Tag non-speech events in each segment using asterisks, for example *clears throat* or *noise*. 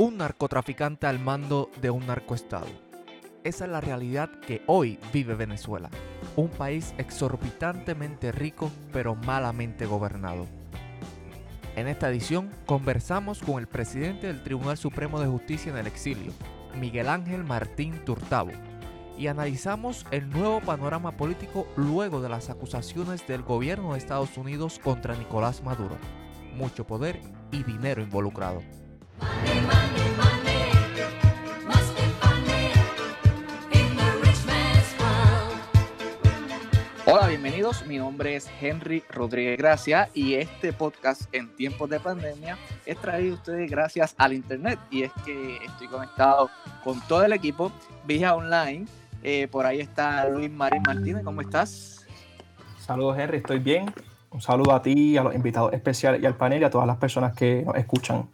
un narcotraficante al mando de un narcoestado. Esa es la realidad que hoy vive Venezuela, un país exorbitantemente rico pero malamente gobernado. En esta edición conversamos con el presidente del Tribunal Supremo de Justicia en el exilio, Miguel Ángel Martín Turtabo, y analizamos el nuevo panorama político luego de las acusaciones del gobierno de Estados Unidos contra Nicolás Maduro. Mucho poder y dinero involucrado. Hola, bienvenidos. Mi nombre es Henry Rodríguez Gracia y este podcast en tiempos de pandemia es traído a ustedes gracias al internet y es que estoy conectado con todo el equipo vía online. Eh, por ahí está Luis Marín Martínez, ¿cómo estás? Saludos Henry, estoy bien. Un saludo a ti, a los invitados especiales y al panel y a todas las personas que nos escuchan.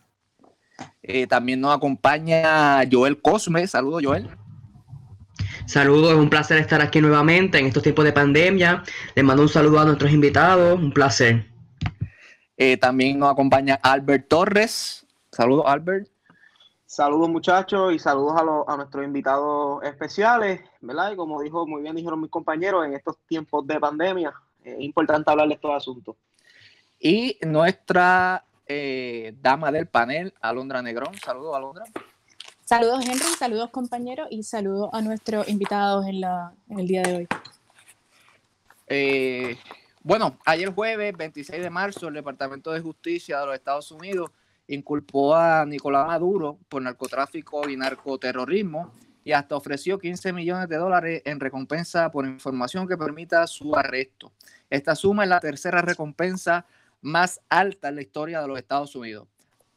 Eh, también nos acompaña Joel Cosme. Saludos, Joel. Saludos, es un placer estar aquí nuevamente en estos tiempos de pandemia. Les mando un saludo a nuestros invitados, un placer. Eh, también nos acompaña Albert Torres. Saludos, Albert. Saludos muchachos y saludos a, a, nuestros invitados especiales, ¿verdad? Y como dijo muy bien dijeron mis compañeros, en estos tiempos de pandemia es importante hablar de estos asuntos. Y nuestra eh, dama del panel, Alondra Negrón. Saludos, Alondra. Saludos, Henry, saludos, compañeros, y saludos a nuestros invitados en, la, en el día de hoy. Eh, bueno, ayer jueves 26 de marzo, el Departamento de Justicia de los Estados Unidos inculpó a Nicolás Maduro por narcotráfico y narcoterrorismo y hasta ofreció 15 millones de dólares en recompensa por información que permita su arresto. Esta suma es la tercera recompensa más alta en la historia de los Estados Unidos.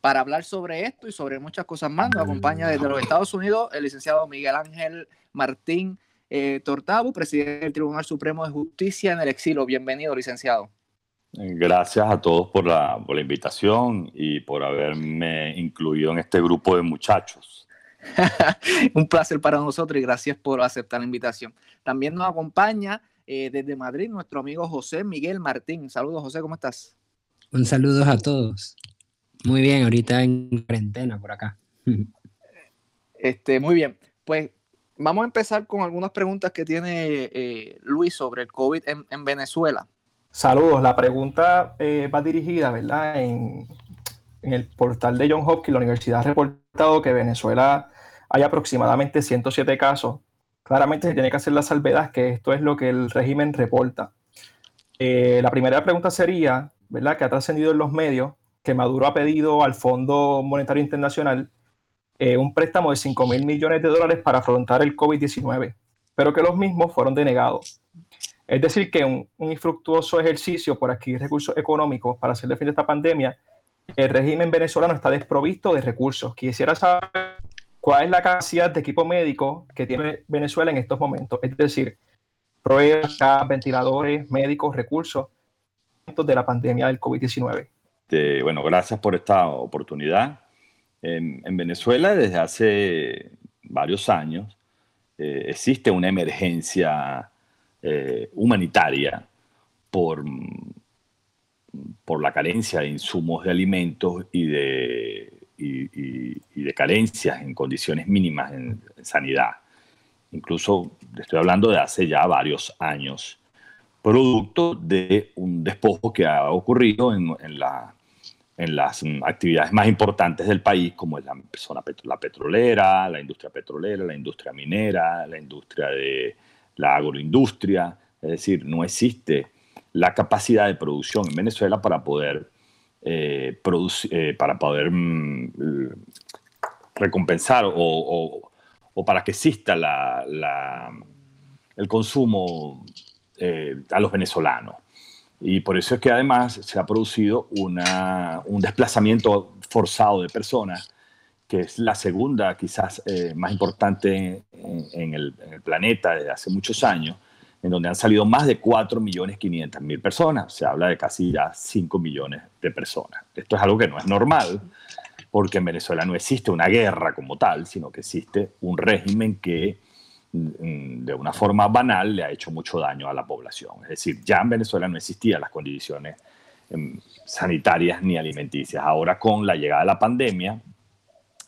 Para hablar sobre esto y sobre muchas cosas más, nos acompaña desde los Estados Unidos el licenciado Miguel Ángel Martín eh, Tortabo, presidente del Tribunal Supremo de Justicia en el exilio. Bienvenido, licenciado. Gracias a todos por la, por la invitación y por haberme incluido en este grupo de muchachos. *laughs* Un placer para nosotros y gracias por aceptar la invitación. También nos acompaña eh, desde Madrid nuestro amigo José Miguel Martín. Saludos, José, ¿cómo estás? Un saludo a todos. Muy bien, ahorita en cuarentena por acá. *laughs* Este, muy bien. Pues vamos a empezar con algunas preguntas que tiene eh, Luis sobre el COVID en, Venezuela. Saludos. La pregunta eh, va dirigida, ¿verdad? En, en, el portal de John Hopkins, la universidad ha reportado que Venezuela hay aproximadamente 107 casos. Claramente se tiene que hacer la salvedad que esto es lo que el régimen reporta. Eh, la primera pregunta sería, ¿verdad? Que ha trascendido en los medios que Maduro ha pedido al Fondo Monetario Internacional eh, un préstamo de 5 mil millones de dólares para afrontar el COVID-19, pero que los mismos fueron denegados. Es decir, que un, infructuoso ejercicio por adquirir recursos económicos para hacer frente a esta pandemia, el régimen venezolano está desprovisto de recursos. Quisiera saber cuál es la capacidad de equipo médico que tiene Venezuela en estos momentos. Es decir, pruebas, ventiladores, médicos, recursos de la pandemia del COVID-19. Bueno, gracias por esta oportunidad. En, Venezuela, desde hace varios años, eh, existe una emergencia eh, humanitaria por, por la carencia de insumos de alimentos y de, y, de carencias en condiciones mínimas en sanidad. Incluso estoy hablando de hace ya varios años producto de un despojo que ha ocurrido en, la, en las actividades más importantes del país, como es la, zona la petrolera, la industria petrolera, la industria minera, la industria de la agroindustria. Es decir, no existe la capacidad de producción en Venezuela para poder, eh, eh, para poder mm, recompensar o, para que exista la, el consumo eh, a los venezolanos. Y por eso es que además se ha producido una, un desplazamiento forzado de personas, que es la segunda quizás eh, más importante en, el, planeta desde hace muchos años, en donde han salido más de 4.500.000 personas. Se habla de casi ya 5 millones de personas. Esto es algo que no es normal, porque en Venezuela no existe una guerra como tal, sino que existe un régimen que de una forma banal le ha hecho mucho daño a la población. Es decir, ya en Venezuela no existían las condiciones em, sanitarias ni alimenticias. Ahora con la llegada de la pandemia,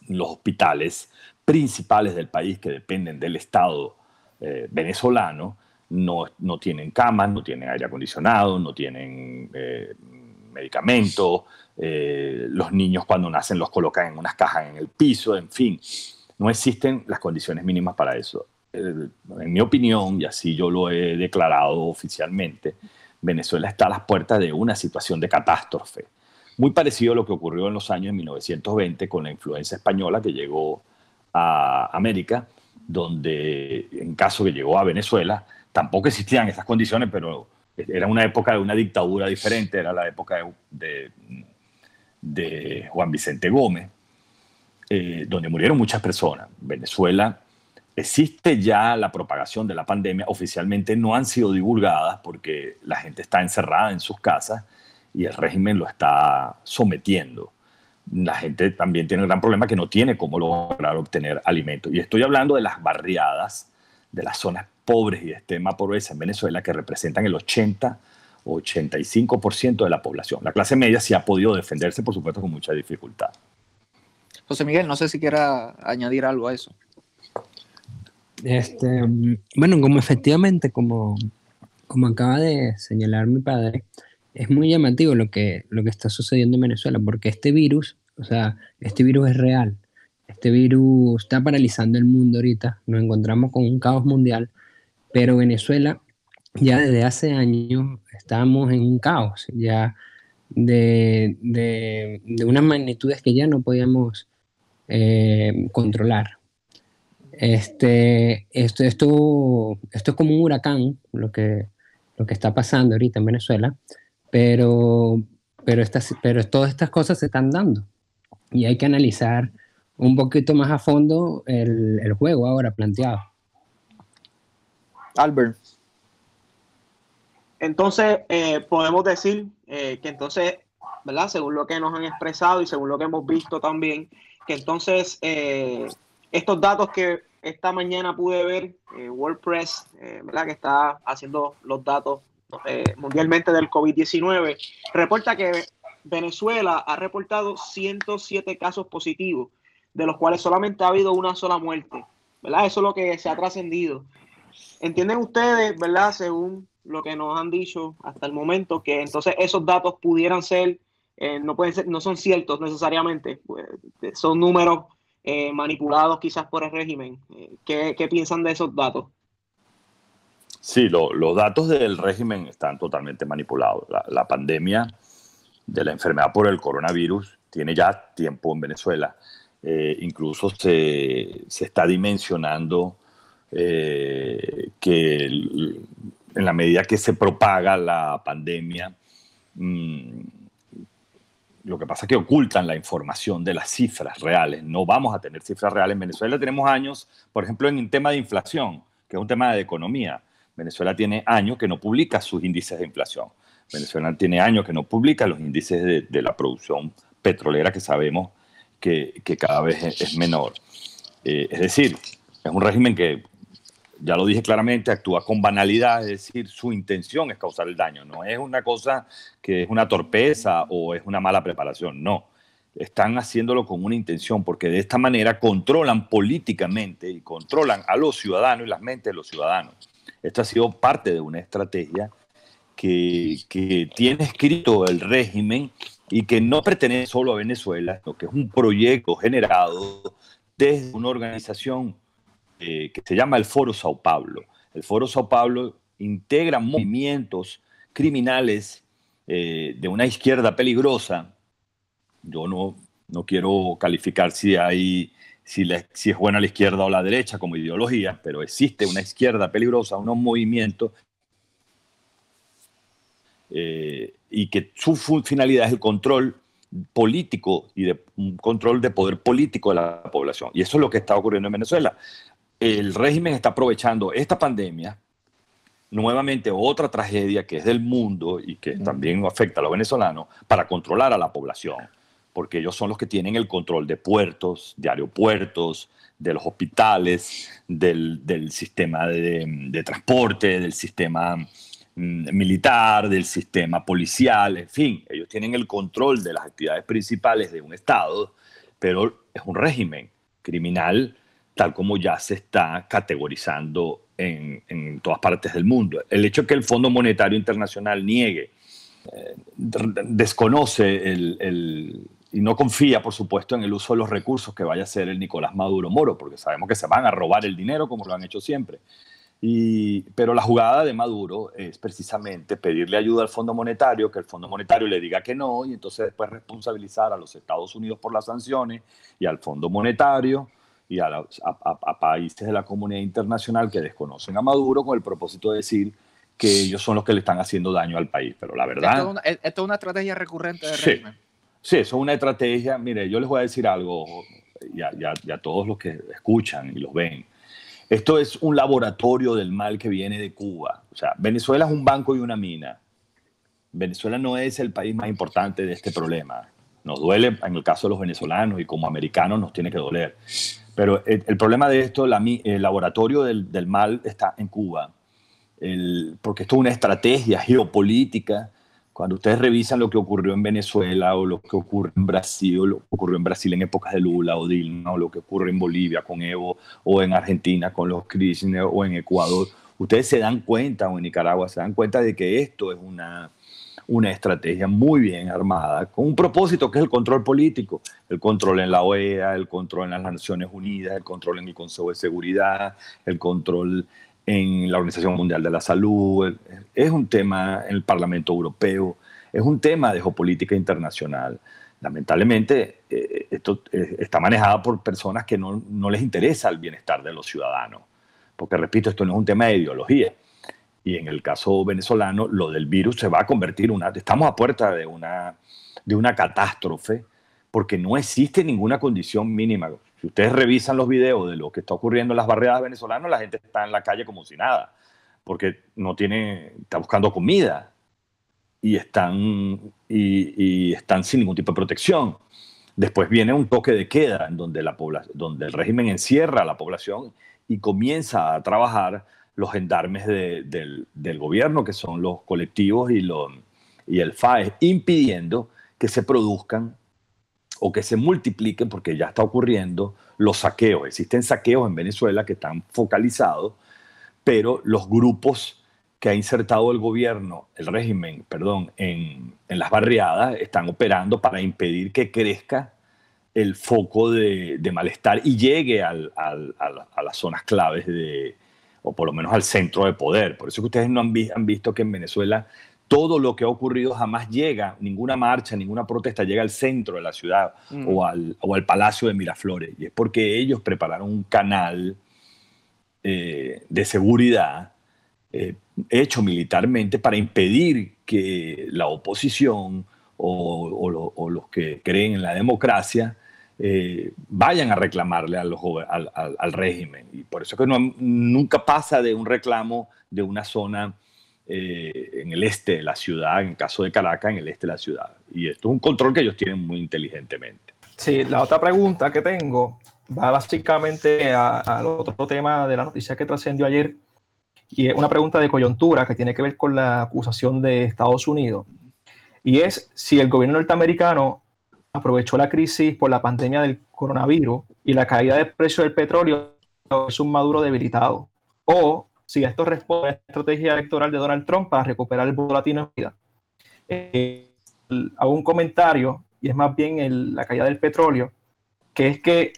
los hospitales principales del país que dependen del Estado eh, venezolano no, no, tienen camas, no tienen aire acondicionado, no tienen eh, medicamentos, eh, los niños cuando nacen los colocan en unas cajas en el piso, en fin, no existen las condiciones mínimas para eso. En mi opinión, y así yo lo he declarado oficialmente, Venezuela está a las puertas de una situación de catástrofe, muy parecido a lo que ocurrió en los años 1920 con la influencia española que llegó a América, donde en caso que llegó a Venezuela, tampoco existían esas condiciones, pero era una época de una dictadura diferente, era la época de, de, Juan Vicente Gómez, eh, donde murieron muchas personas. Venezuela existe ya la propagación de la pandemia, oficialmente no han sido divulgadas porque la gente está encerrada en sus casas y el régimen lo está sometiendo la gente también tiene un gran problema que no tiene cómo lograr obtener alimentos. Y estoy hablando de las barriadas, de las zonas pobres y de extrema pobreza en Venezuela que representan el 80 o 85% de la población. La clase media sí ha podido defenderse, por supuesto, con mucha dificultad. José Miguel, no sé si quiera añadir algo a eso. Este, bueno, como efectivamente, como, como acaba de señalar mi padre, es muy llamativo lo que, lo que está sucediendo en Venezuela, porque este virus, o sea, este virus es real. Este virus está paralizando el mundo ahorita. Nos encontramos con un caos mundial, pero Venezuela ya desde hace años estamos en un caos, ya de, de, de unas magnitudes que ya no podíamos eh, controlar. Este, esto, esto, esto es como un huracán, lo que, lo que está pasando ahorita en Venezuela, pero, pero, estas, pero todas estas cosas se están dando y hay que analizar un poquito más a fondo el, el juego ahora planteado. Albert. Entonces, eh, podemos decir eh, que entonces, ¿verdad? Según lo que nos han expresado y según lo que hemos visto también, que entonces eh, estos datos que esta mañana pude ver, WordPress, ¿verdad? Que está haciendo los datos eh, mundialmente del COVID-19, reporta que Venezuela ha reportado 107 casos positivos, de los cuales solamente ha habido una sola muerte. ¿verdad? Eso es lo que se ha trascendido. ¿Entienden ustedes, verdad, según lo que nos han dicho hasta el momento, que entonces esos datos pudieran ser, eh, no pueden ser, no son ciertos necesariamente, pues, son números eh, manipulados quizás por el régimen? ¿Qué, ¿Qué piensan de esos datos? Sí, los datos del régimen están totalmente manipulados. La, pandemia de la enfermedad por el coronavirus tiene ya tiempo en Venezuela. Eh, incluso se, está dimensionando eh, que en la medida que se propaga la pandemia, mm, lo que pasa es que ocultan la información de las cifras reales. No vamos a tener cifras reales. En Venezuela tenemos años, por ejemplo, en el tema de inflación, que es un tema de economía Venezuela tiene años que no publica sus índices de inflación. Venezuela tiene años que no publica los índices de, la producción petrolera que sabemos que, cada vez es, menor. Eh, es decir, es un régimen que, ya lo dije claramente, actúa con banalidad, es decir, su intención es causar el daño, no es una cosa que es una torpeza o es una mala preparación, no. Están haciéndolo con una intención porque de esta manera controlan políticamente y controlan a los ciudadanos y las mentes de los ciudadanos. Esto ha sido parte de una estrategia que, tiene escrito el régimen y que no pertenece solo a Venezuela, sino que es un proyecto generado desde una organización eh, que se llama el Foro Sao Paulo. El Foro Sao Paulo integra movimientos criminales eh, de una izquierda peligrosa. Yo no, no quiero calificar si hay si, es buena la izquierda o la derecha como ideología, pero existe una izquierda peligrosa, unos movimientos eh, y que su finalidad es el control político y de, un control de poder político de la población. Y eso es lo que está ocurriendo en Venezuela. El régimen está aprovechando esta pandemia, nuevamente otra tragedia que es del mundo y que también afecta a los venezolanos, para controlar a la población porque ellos son los que tienen el control de puertos, de aeropuertos, de los hospitales, del, sistema de, transporte, del sistema mm, militar, del sistema policial, en fin, ellos tienen el control de las actividades principales de un Estado pero es un régimen criminal tal como ya se está categorizando en, en todas partes del mundo. El hecho de que el Fondo Monetario Internacional niegue, eh, desconoce el, el, y no confía, por supuesto, en el uso de los recursos que vaya a hacer el Nicolás Maduro Moro, porque sabemos que se van a robar el dinero como lo han hecho siempre. Y, pero la jugada de Maduro es precisamente pedirle ayuda al Fondo Monetario, que el Fondo Monetario le diga que no, y entonces después responsabilizar a los Estados Unidos por las sanciones y al Fondo Monetario y a, a, países de la comunidad internacional que desconocen a Maduro con el propósito de decir que ellos son los que le están haciendo daño al país. Pero la verdad... Esto es una, esto es una estrategia recurrente del sí, régimen. Sí, eso es una estrategia. Mire, yo les voy a decir algo, y a, todos los que escuchan y los ven. Esto es un laboratorio del mal que viene de Cuba. O sea, Venezuela es un banco y una mina. Venezuela no es el país más importante de este problema. Nos duele en el caso de los venezolanos y como americanos nos tiene que doler. Pero el, problema de esto, el laboratorio del, del, mal está en Cuba, el, porque esto es una estrategia geopolítica. Cuando ustedes revisan lo que ocurrió en Venezuela o lo que ocurre en Brasil, o lo que ocurrió en Brasil en épocas de Lula o Dilma, o lo que ocurre en Bolivia con Evo, o en Argentina con los Kirchner, o en Ecuador, ustedes se dan cuenta, o en Nicaragua, se dan cuenta de que esto es una, una estrategia muy bien armada, con un propósito que es el control político, el control en la OEA, el control en las Naciones Unidas, el control en el Consejo de Seguridad, el control en la Organización Mundial de la Salud, es un tema en el Parlamento Europeo, es un tema de geopolítica internacional. Lamentablemente, eh, esto eh, está manejado por personas que no, no les interesa el bienestar de los ciudadanos, porque repito, esto no es un tema de ideología, y en el caso venezolano, lo del virus se va a convertir en una... Estamos a puerta de una, de una catástrofe porque no existe ninguna condición mínima. Si ustedes revisan los videos de lo que está ocurriendo en las barriadas venezolanas, la gente está en la calle como si nada, porque no tiene, está buscando comida y están, y, y están sin ningún tipo de protección. Después viene un toque de queda en donde, la donde el régimen encierra a la población y comienza a trabajar los gendarmes de, del, gobierno, que son los colectivos y, los, y el FAES, impidiendo que se produzcan o que se multipliquen, porque ya está ocurriendo, los saqueos. Existen saqueos en Venezuela que están focalizados, pero los grupos que ha insertado el gobierno, el régimen, perdón, en, en las barriadas, están operando para impedir que crezca el foco de, de malestar y llegue al, al, a las zonas claves de, o por lo menos al centro de poder. Por eso que ustedes no han, vi han, visto que en Venezuela todo lo que ha ocurrido jamás llega, ninguna marcha, ninguna protesta llega al centro de la ciudad mm. o, al, o, al, Palacio de Miraflores. Y es porque ellos prepararon un canal eh, de seguridad eh, hecho militarmente para impedir que la oposición o, o, lo, o los que creen en la democracia eh, vayan a reclamarle al, régimen. Y por eso que nunca pasa de un reclamo de una zona eh, en el este de la ciudad, en el caso de Caracas, en el este de la ciudad. Y esto es un control que ellos tienen muy inteligentemente. Sí, la otra pregunta que tengo va básicamente al otro tema de la noticia que trascendió ayer, y es una pregunta de coyuntura que tiene que ver con la acusación de Estados Unidos. Y es si el gobierno norteamericano aprovechó la crisis por la pandemia del coronavirus y la caída del precio del petróleo es un Maduro debilitado. O si esto responde a la estrategia electoral de Donald Trump para recuperar el voto en vida. Eh, hago un comentario, y es más bien la caída del petróleo, que es que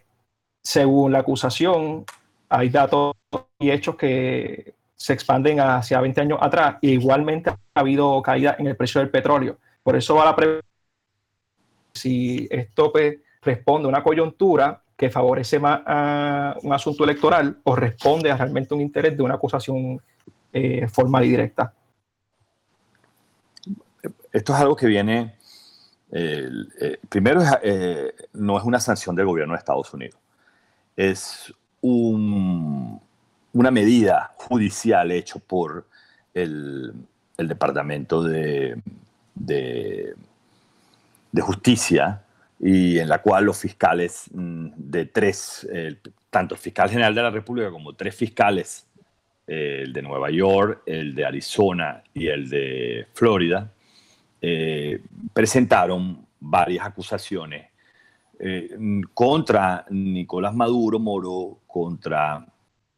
según la acusación hay datos y hechos que se expanden hacia 20 años atrás e igualmente ha habido caída en el precio del petróleo. Por eso va la pregunta si esto pues, responde a una coyuntura que favorece más a un asunto electoral o responde a realmente un interés de una acusación eh, formal y directa. Esto es algo que viene, eh, primero eh, no es una sanción del gobierno de Estados Unidos, es un, una medida judicial hecho por el, Departamento de, de de justicia y en la cual los fiscales mm, de tres, eh, tanto el fiscal general de la República como tres fiscales, eh, el de Nueva York, el de Arizona y el de Florida, eh, presentaron varias acusaciones eh, contra Nicolás Maduro Moro, contra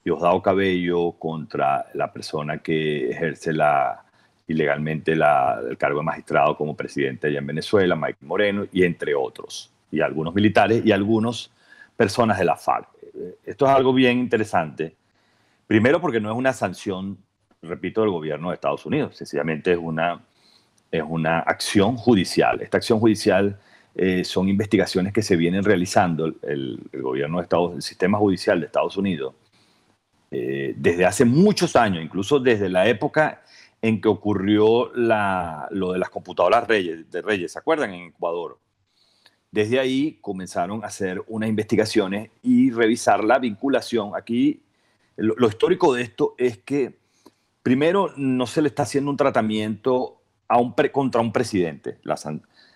Diosdado Cabello, contra la persona que ejerce la, ilegalmente el cargo de magistrado como presidente allá en Venezuela, Mike Moreno, y entre otros, y algunos militares y algunas personas de la FARC. Eh, esto es algo bien interesante. Primero porque no es una sanción, repito, del gobierno de Estados Unidos, sencillamente es una, es una acción judicial. Esta acción judicial eh, son investigaciones que se vienen realizando el, gobierno de Estados el sistema judicial de Estados Unidos eh, desde hace muchos años, incluso desde la época en que ocurrió lo de las computadoras Reyes, de Reyes, ¿se acuerdan? En Ecuador. Desde ahí comenzaron a hacer unas investigaciones y revisar la vinculación. Aquí lo, histórico de esto es que primero no se le está haciendo un tratamiento a un contra un presidente. La,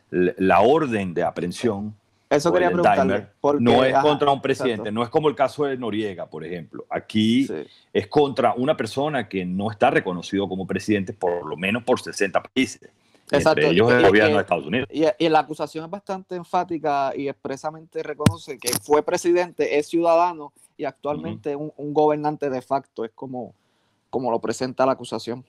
la orden de aprehensión eso quería preguntarle. no es contra un presidente, no es como el caso de Noriega, por ejemplo. Aquí es contra una persona que no está reconocido como presidente por lo menos por 60 países. Exacto. Entre ellos el gobierno de Estados Unidos. Y, y, la acusación es bastante enfática y expresamente reconoce que fue presidente, es ciudadano y actualmente un, un, gobernante de facto. Es como, como lo presenta la acusación.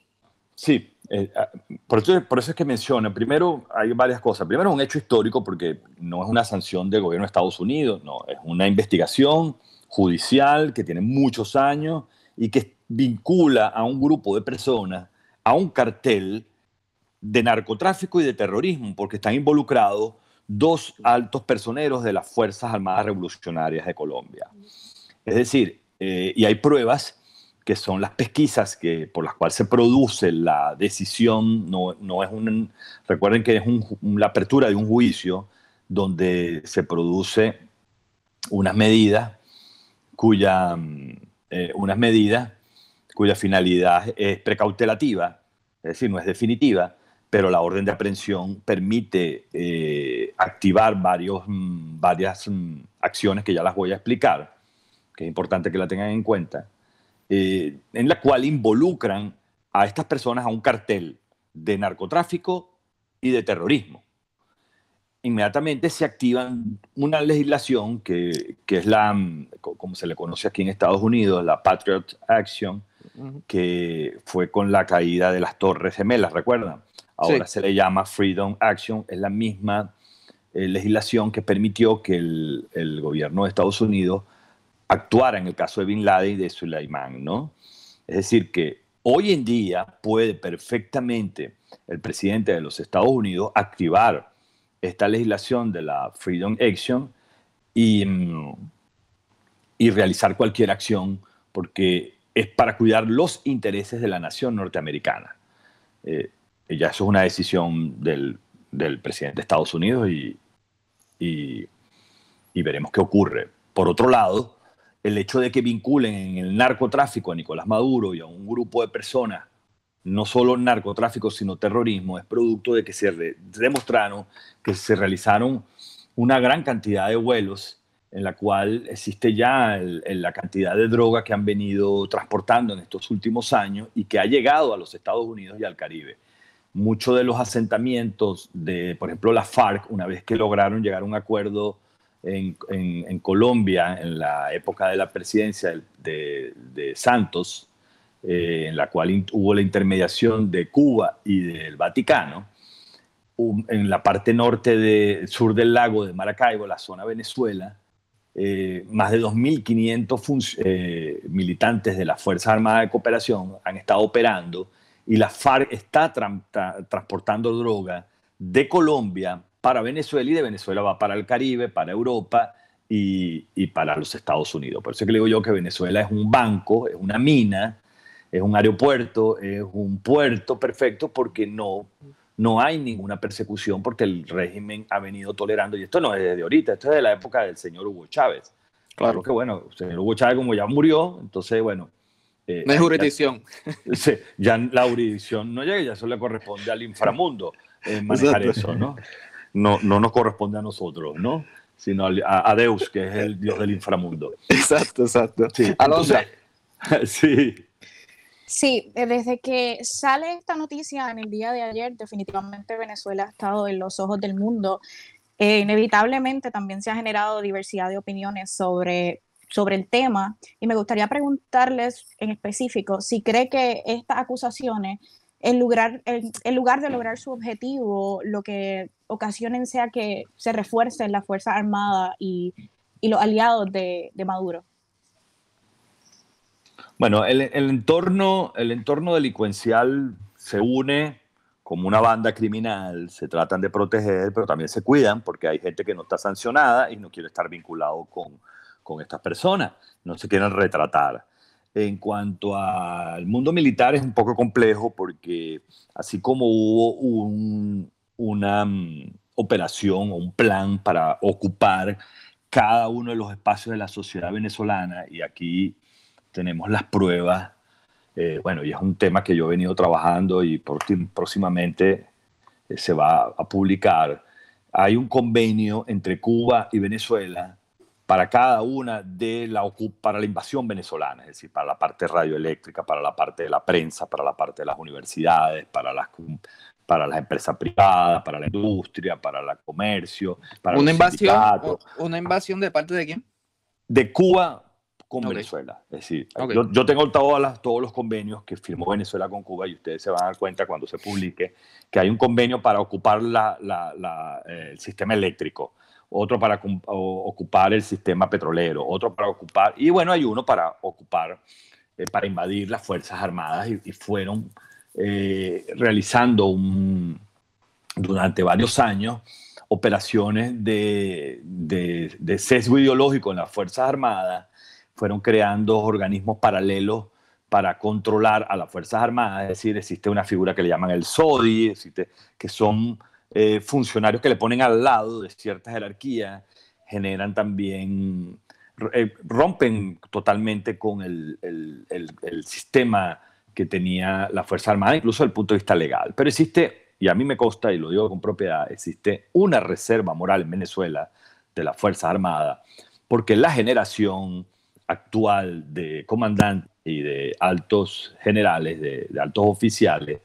Sí, eh, ah, por, eso, es que menciona, primero hay varias cosas. Primero, un hecho histórico porque no es una sanción del gobierno de Estados Unidos, no, es una investigación judicial que tiene muchos años y que vincula a un grupo de personas a un cartel de narcotráfico y de terrorismo, porque están involucrados dos altos personeros de las Fuerzas Armadas Revolucionarias de Colombia. Es decir, eh, y hay pruebas que son las pesquisas que, por las cuales se produce la decisión, no, no es un, recuerden que es la apertura de un juicio donde se produce unas medidas cuya, mm, eh, cuya finalidad es precautelativa, es decir, no es definitiva, pero la orden de aprehensión permite eh, activar varios, mm, varias mm, acciones que ya las voy a explicar, que es importante que la tengan en cuenta eh, en la cual involucran a estas personas a un cartel de narcotráfico y de terrorismo. Inmediatamente se activa una legislación que, que, es la, como se le conoce aquí en Estados Unidos, la Patriot Action, que fue con la caída de las Torres Gemelas, ¿recuerdan? Ahora se le llama Freedom Action, es la misma eh, legislación que permitió que el, el gobierno de Estados Unidos actuara en el caso de Bin Laden y de Suleiman, ¿no? Es decir, que hoy en día puede perfectamente el presidente de los Estados Unidos activar esta legislación de la Freedom Action y, mm, y realizar cualquier acción porque es para cuidar los intereses de la nación norteamericana. Eh, ya eso es una decisión del, del presidente de Estados Unidos y, y veremos qué ocurre. Por otro lado, el hecho de que vinculen en el narcotráfico a Nicolás Maduro y a un grupo de personas, no solo narcotráfico, sino terrorismo, es producto de que se demostraron que se realizaron una gran cantidad de vuelos en la cual existe ya la cantidad de droga que han venido transportando en estos últimos años y que ha llegado a los Estados Unidos y al Caribe. Muchos de los asentamientos de, por ejemplo, la FARC, una vez que lograron llegar a un acuerdo en, Colombia, en la época de la presidencia de, Santos, eh, en la cual hubo la intermediación de Cuba y del Vaticano, en la parte norte de, sur del lago de Maracaibo, la zona Venezuela, eh, más de 2.500 eh, militantes de las Fuerzas Armadas de Cooperación han estado operando y la FARC está transportando droga de Colombia para Venezuela y de Venezuela va para el Caribe, para Europa y, para los Estados Unidos. Por eso es que le digo yo que Venezuela es un banco, es una mina, es un aeropuerto, es un puerto perfecto porque no, no hay ninguna persecución porque el régimen ha venido tolerando, y esto no es de ahorita, esto es de la época del señor Hugo Chávez. Claro que bueno, el señor Hugo Chávez como ya murió, entonces bueno. Eh, no es jurisdicción. *laughs* Ya, ya, la jurisdicción no llega, ya eso le corresponde al inframundo eh, manejar eso, ¿no? No, no nos corresponde a nosotros, ¿no? Sino a, a, Deus, que es el Dios del inframundo. Exacto, exacto. Sí, *laughs* sí. Sí, desde que sale esta noticia en el día de ayer, definitivamente Venezuela ha estado en los ojos del mundo. eh, inevitablemente también se ha generado diversidad de opiniones sobre, sobre el tema y me gustaría preguntarles en específico si cree que estas acusaciones, en lugar, en, lugar de lograr su objetivo, lo que ocasionen sea que se refuercen las Fuerzas Armadas y, y los aliados de, de Maduro. Bueno, el, el, entorno, el entorno delincuencial se une como una banda criminal, se tratan de proteger, pero también se cuidan porque hay gente que no está sancionada y no quiere estar vinculado con, con estas personas, no se quieren retratar. En cuanto al mundo militar es un poco complejo porque así como hubo un, una um, operación o un plan para ocupar cada uno de los espacios de la sociedad venezolana y aquí tenemos las pruebas. Eh, bueno, y es un tema que yo he venido trabajando y próximamente eh, se va a publicar. Hay un convenio entre Cuba y Venezuela para cada una de la para la invasión venezolana, es decir, para la parte radioeléctrica, para la parte de la prensa, para la parte de las universidades, para las para las empresas privadas, para la industria, para el comercio, para una invasión, una invasión de parte de quién? De Cuba con Venezuela. Es decir, yo, tengo todas todos los convenios que firmó Venezuela con Cuba y ustedes se van a dar cuenta cuando se publique que hay un convenio para ocupar la, la, eh, el sistema eléctrico, otro para ocupar el sistema petrolero, otro para ocupar, y bueno, hay uno para ocupar, eh, para invadir las Fuerzas Armadas y, fueron eh, realizando durante varios años operaciones de, de, de sesgo ideológico en las Fuerzas Armadas fueron creando organismos paralelos para controlar a las Fuerzas Armadas, es decir, existe una figura que le llaman el SODI, existe, que son eh, funcionarios que le ponen al lado de cierta jerarquía, generan también, eh, rompen totalmente con el, el, el, sistema que tenía la Fuerza Armada, incluso desde el punto de vista legal. Pero existe, y a mí me consta, y lo digo con propiedad, existe una reserva moral en Venezuela de la Fuerza Armada, porque la generación actual de comandantes y de altos generales, de, altos oficiales,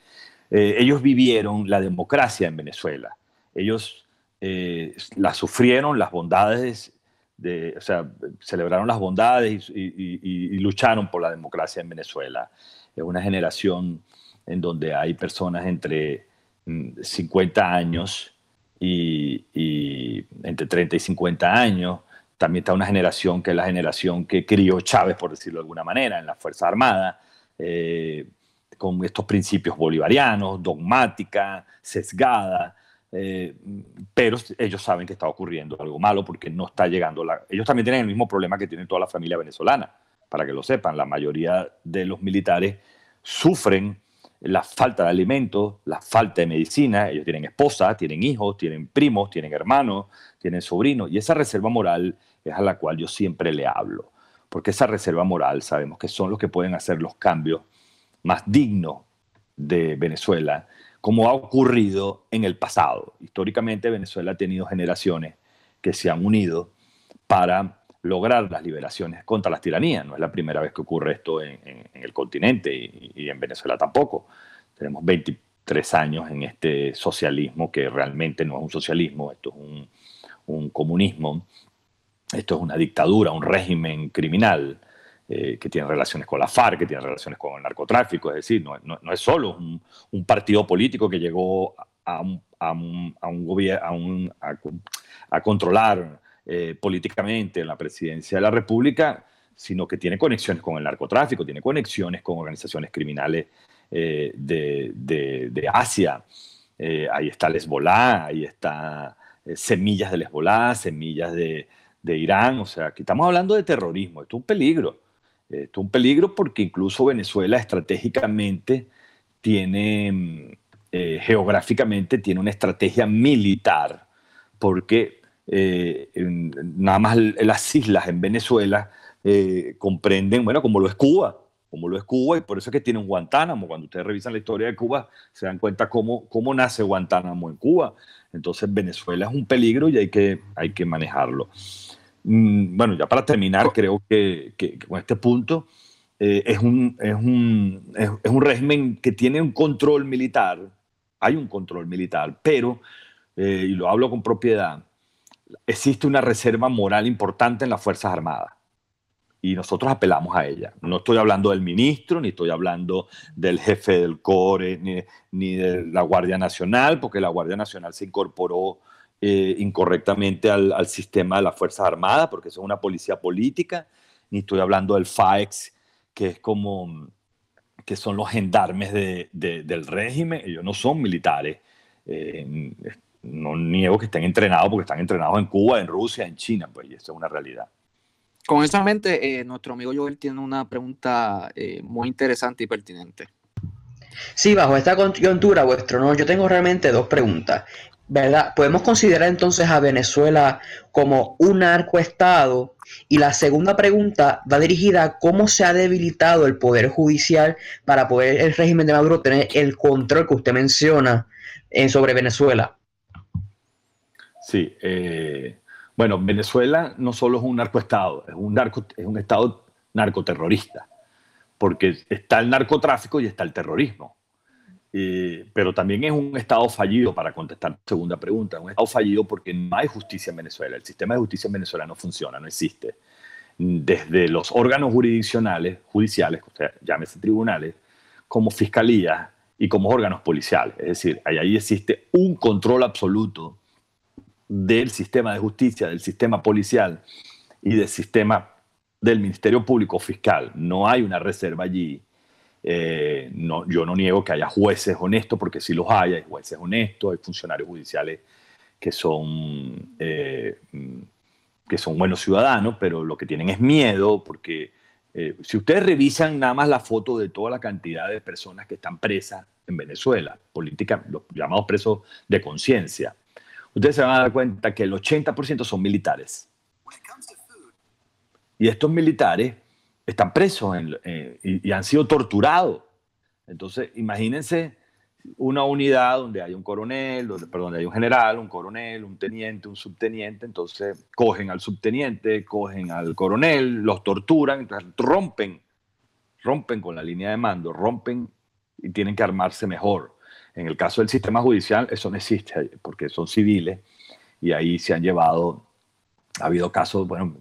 eh, ellos vivieron la democracia en Venezuela. Ellos eh, la sufrieron, las bondades, de, o sea, celebraron las bondades y, lucharon por la democracia en Venezuela. Es una generación en donde hay personas entre 50 mm, años y, y entre 30 y 50 años también está una generación que es la generación que crió Chávez, por decirlo de alguna manera, en la Fuerza Armada, eh, con estos principios bolivarianos, dogmática, sesgada, eh, pero ellos saben que está ocurriendo algo malo porque no está llegando la... Ellos también tienen el mismo problema que tiene toda la familia venezolana, para que lo sepan. La mayoría de los militares sufren la falta de alimentos, la falta de medicina, ellos tienen esposa, tienen hijos, tienen primos, tienen hermanos, tienen sobrinos, y esa reserva moral es a la cual yo siempre le hablo, porque esa reserva moral sabemos que son los que pueden hacer los cambios más dignos de Venezuela, como ha ocurrido en el pasado. Históricamente Venezuela ha tenido generaciones que se han unido para lograr las liberaciones contra las tiranías. No es la primera vez que ocurre esto en, el continente y, en Venezuela tampoco. Tenemos 23 años en este socialismo que realmente no es un socialismo, esto es un comunismo, esto es una dictadura, un régimen criminal eh, que tiene relaciones con la FARC, que tiene relaciones con el narcotráfico, es decir, no, es solo un, partido político que llegó a, un, a a controlar eh, políticamente en la presidencia de la República, sino que tiene conexiones con el narcotráfico, tiene conexiones con organizaciones criminales eh, de, de, Asia. Eh, ahí está el ahí está semillas del Hezbollah, semillas de, de, Irán. O sea, que estamos hablando de terrorismo. Esto es un peligro. Esto es un peligro porque incluso Venezuela estratégicamente tiene, geográficamente, tiene una estrategia militar, porque eh, nada más las islas en Venezuela eh, comprenden, bueno, como lo es Cuba, como lo es Cuba, y por eso es que tiene un Guantánamo. Cuando ustedes revisan la historia de Cuba, se dan cuenta cómo, cómo nace Guantánamo en Cuba. Entonces Venezuela es un peligro y hay que, hay que manejarlo. Mm, bueno, ya para terminar, creo que, que, con este punto eh, es, un, es, un, es un régimen que tiene un control militar, hay un control militar, pero, y lo hablo con propiedad, existe una reserva moral importante en las Fuerzas Armadas y nosotros apelamos a ella. No estoy hablando del ministro, ni estoy hablando del jefe del CORE, ni, de la Guardia Nacional, porque la Guardia Nacional se incorporó eh, incorrectamente al, sistema de las Fuerzas Armadas, porque es una policía política, ni estoy hablando del FAEX, que es como que son los gendarmes del régimen, ellos no son militares. Eh, no niego que estén entrenados porque están entrenados en Cuba, en Rusia, en China, pues y eso es una realidad. Con esa mente, eh, nuestro amigo Joel tiene una pregunta eh, muy interesante y pertinente. Sí, bajo esta coyuntura, vuestro no, yo tengo realmente dos preguntas. ¿Verdad? ¿Podemos considerar entonces a Venezuela como un narcoestado? Y la segunda pregunta va dirigida a cómo se ha debilitado el poder judicial para poder el régimen de Maduro tener el control que usted menciona en, sobre Venezuela. Sí, eh, bueno, Venezuela no solo es un narcoestado, es un, narco, es un estado narcoterrorista, porque está el narcotráfico y está el terrorismo. Pero también es un estado fallido, para contestar la segunda pregunta, un estado fallido porque no hay justicia en Venezuela. El sistema de justicia en Venezuela no funciona, no existe. Desde los órganos jurisdiccionales, judiciales, o sea, llámese tribunales, como fiscalías y como órganos policiales. Es decir, ahí existe un control absoluto del sistema de justicia, del sistema policial y del sistema del Ministerio Público Fiscal. No hay una reserva allí. Eh, no, yo no niego que haya jueces honestos, porque sí los hay, hay jueces honestos, hay funcionarios judiciales que son, eh, que son buenos ciudadanos, pero lo que tienen es miedo, porque eh, si ustedes revisan nada más la foto de toda la cantidad de personas que están presas en Venezuela, política, los llamados presos de conciencia, ustedes se van a dar cuenta que el 80% son militares. Y estos militares están presos eh, y, han sido torturados. Entonces, imagínense una unidad donde hay un coronel, perdón, donde hay un general, un coronel, un teniente, un subteniente, entonces cogen al subteniente, cogen al coronel, los torturan, entonces rompen, rompen con la línea de mando, rompen y tienen que armarse mejor. En el caso del sistema judicial, eso no existe, porque son civiles y ahí se han llevado, ha habido casos, bueno,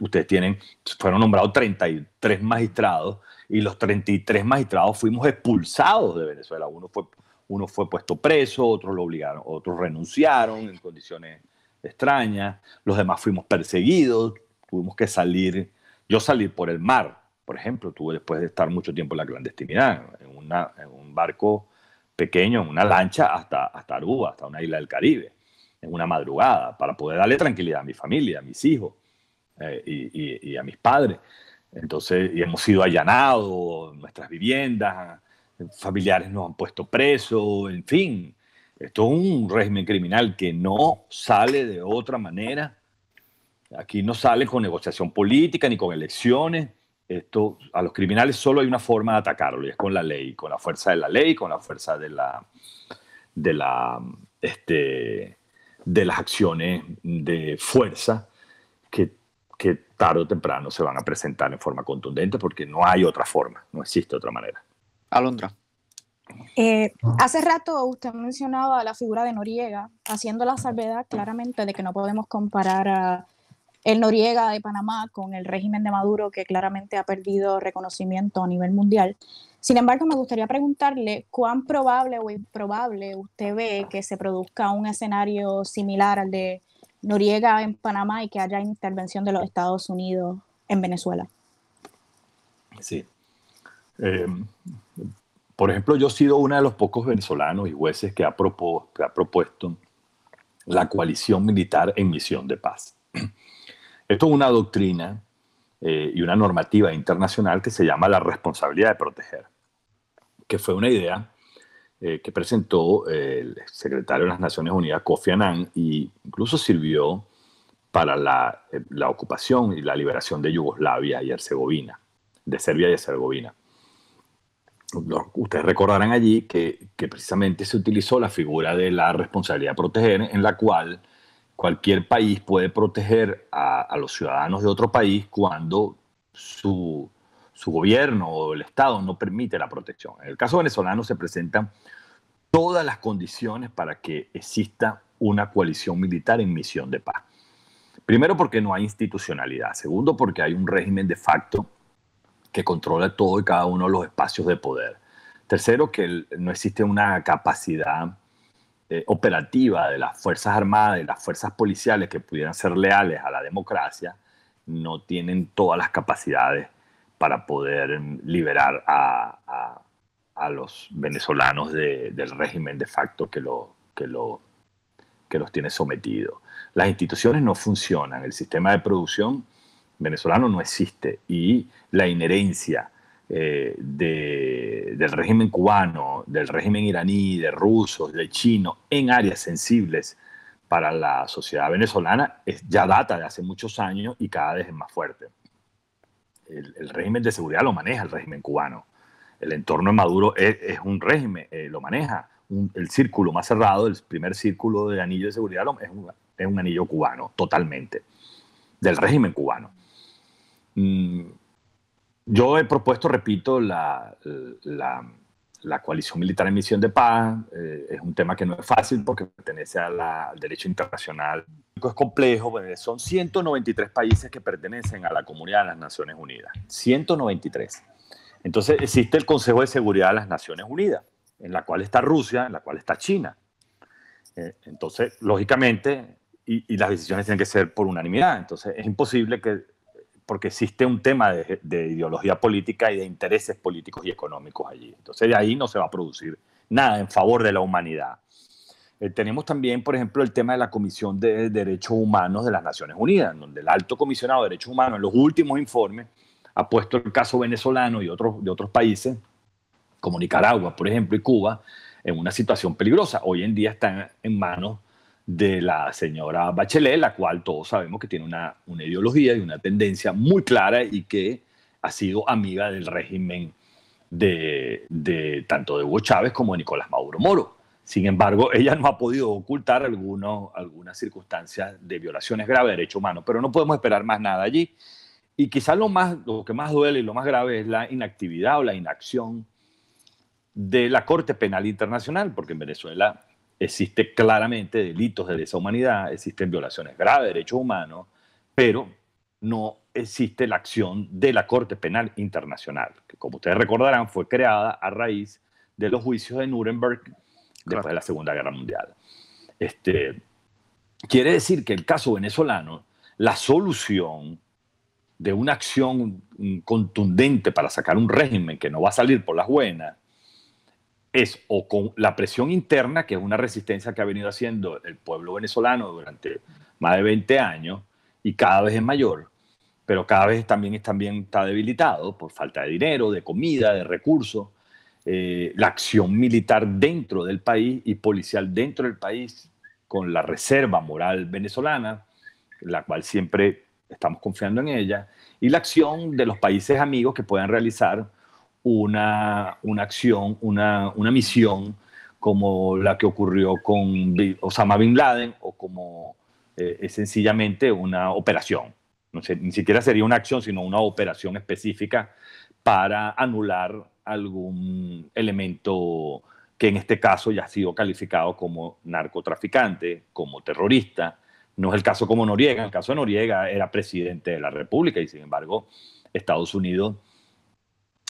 ustedes tienen, fueron nombrados 33 magistrados y los 33 magistrados fuimos expulsados de Venezuela. Uno fue, uno fue puesto preso, otros lo obligaron, otros renunciaron en condiciones extrañas, los demás fuimos perseguidos, tuvimos que salir, yo salí por el mar, por ejemplo, tuve después de estar mucho tiempo en la clandestinidad, en, una, en un barco pequeño, en una lancha hasta, hasta Aruba, hasta una isla del Caribe, en una madrugada, para poder darle tranquilidad a mi familia, a mis hijos eh, y, a mis padres. Entonces, y hemos sido allanados, nuestras viviendas, familiares nos han puesto presos, en fin. Esto es un régimen criminal que no sale de otra manera. Aquí no sale con negociación política ni con elecciones esto, a los criminales solo hay una forma de atacarlo y es con la ley, con la fuerza de la ley, con la fuerza de la, de la, este, de las acciones de fuerza que, que tarde o temprano se van a presentar en forma contundente porque no hay otra forma, no existe otra manera. Alondra. Eh, hace rato usted mencionaba la figura de Noriega, haciendo la salvedad claramente de que no podemos comparar a el Noriega de Panamá con el régimen de Maduro, que claramente ha perdido reconocimiento a nivel mundial. Sin embargo, me gustaría preguntarle cuán probable o improbable usted ve que se produzca un escenario similar al de Noriega en Panamá y que haya intervención de los Estados Unidos en Venezuela. Sí. Eh, por ejemplo, yo he sido uno de los pocos venezolanos y jueces que ha, propuesto la coalición militar en misión de paz. *clears throat* Esto es una doctrina eh, y una normativa internacional que se llama la responsabilidad de proteger, que fue una idea eh, que presentó el secretario de las Naciones Unidas, Kofi Annan, e incluso sirvió para la, eh, la, ocupación y la liberación de Yugoslavia y Herzegovina, de Serbia y Herzegovina. Ustedes recordarán allí que, que precisamente se utilizó la figura de la responsabilidad de proteger, en la cual cualquier país puede proteger a, los ciudadanos de otro país cuando su, gobierno o el Estado no permite la protección. En el caso venezolano se presentan todas las condiciones para que exista una coalición militar en misión de paz. Primero porque no hay institucionalidad. Segundo porque hay un régimen de facto que controla todo y cada uno de los espacios de poder. Tercero que no existe una capacidad eh, operativa de las Fuerzas Armadas y las Fuerzas Policiales que pudieran ser leales a la democracia, no tienen todas las capacidades para poder liberar a, los venezolanos del régimen de facto que, lo, que, lo, que los tiene sometidos. Las instituciones no funcionan, el sistema de producción venezolano no existe y la inherencia eh, del régimen cubano, del régimen iraní, de rusos, de chinos en áreas sensibles para la sociedad venezolana es, ya data de hace muchos años y cada vez es más fuerte. El, régimen de seguridad lo maneja el régimen cubano. El entorno de Maduro es, un régimen, eh, lo maneja. el círculo más cerrado, el primer círculo de anillo de seguridad es un, es un anillo cubano, totalmente, del régimen cubano. Mm, yo he propuesto, repito, la, coalición militar en misión de paz. Eh, es un tema que no es fácil porque pertenece al derecho internacional. Es complejo, pues, son 193 países que pertenecen a la comunidad de las Naciones Unidas. 193. Entonces existe el Consejo de Seguridad de las Naciones Unidas, en la cual está Rusia, en la cual está China. Eh, entonces, lógicamente, y, las decisiones tienen que ser por unanimidad. Entonces, es imposible que porque existe un tema de, ideología política y de intereses políticos y económicos allí. Entonces de ahí no se va a producir nada en favor de la humanidad. Eh, tenemos también, por ejemplo, el tema de la Comisión de Derechos Humanos de las Naciones Unidas, donde el alto comisionado de Derechos Humanos en los últimos informes ha puesto el caso venezolano y otros, de otros países, como Nicaragua, por ejemplo, y Cuba, en una situación peligrosa. Hoy en día están en manos de la señora Bachelet, la cual todos sabemos que tiene una, una ideología y una tendencia muy clara y que ha sido amiga del régimen de, de, tanto de Hugo Chávez como de Nicolás Maduro Moro. Sin embargo, *laughs* ella no ha podido ocultar algunos, algunas circunstancias de violaciones graves de derechos humanos, pero no podemos esperar más nada allí. Y quizás lo, más, lo que más duele y lo más grave es la inactividad o la inacción de la Corte Penal Internacional, porque en Venezuela existe claramente delitos de deshumanidad, existen violaciones graves de derechos humanos, pero no existe la acción de la Corte Penal Internacional, que como ustedes recordarán fue creada a raíz de los juicios de Nuremberg después de la Segunda Guerra Mundial. Este, quiere decir que el caso venezolano, la solución de una acción contundente para sacar un régimen que no va a salir por las buenas, es o con la presión interna, que es una resistencia que ha venido haciendo el pueblo venezolano durante más de 20 años y cada vez es mayor, pero cada vez también, también está debilitado por falta de dinero, de comida, de recursos, eh, la acción militar dentro del país y policial dentro del país con la reserva moral venezolana, la cual siempre estamos confiando en ella, y la acción de los países amigos que puedan realizar una, una acción, una, una, misión como la que ocurrió con Osama Bin Laden o como eh, es sencillamente una operación. No sé, ni siquiera sería una acción, sino una operación específica para anular algún elemento que en este caso ya ha sido calificado como narcotraficante, como terrorista. No es el caso como Noriega, el caso de Noriega era presidente de la República y sin embargo Estados Unidos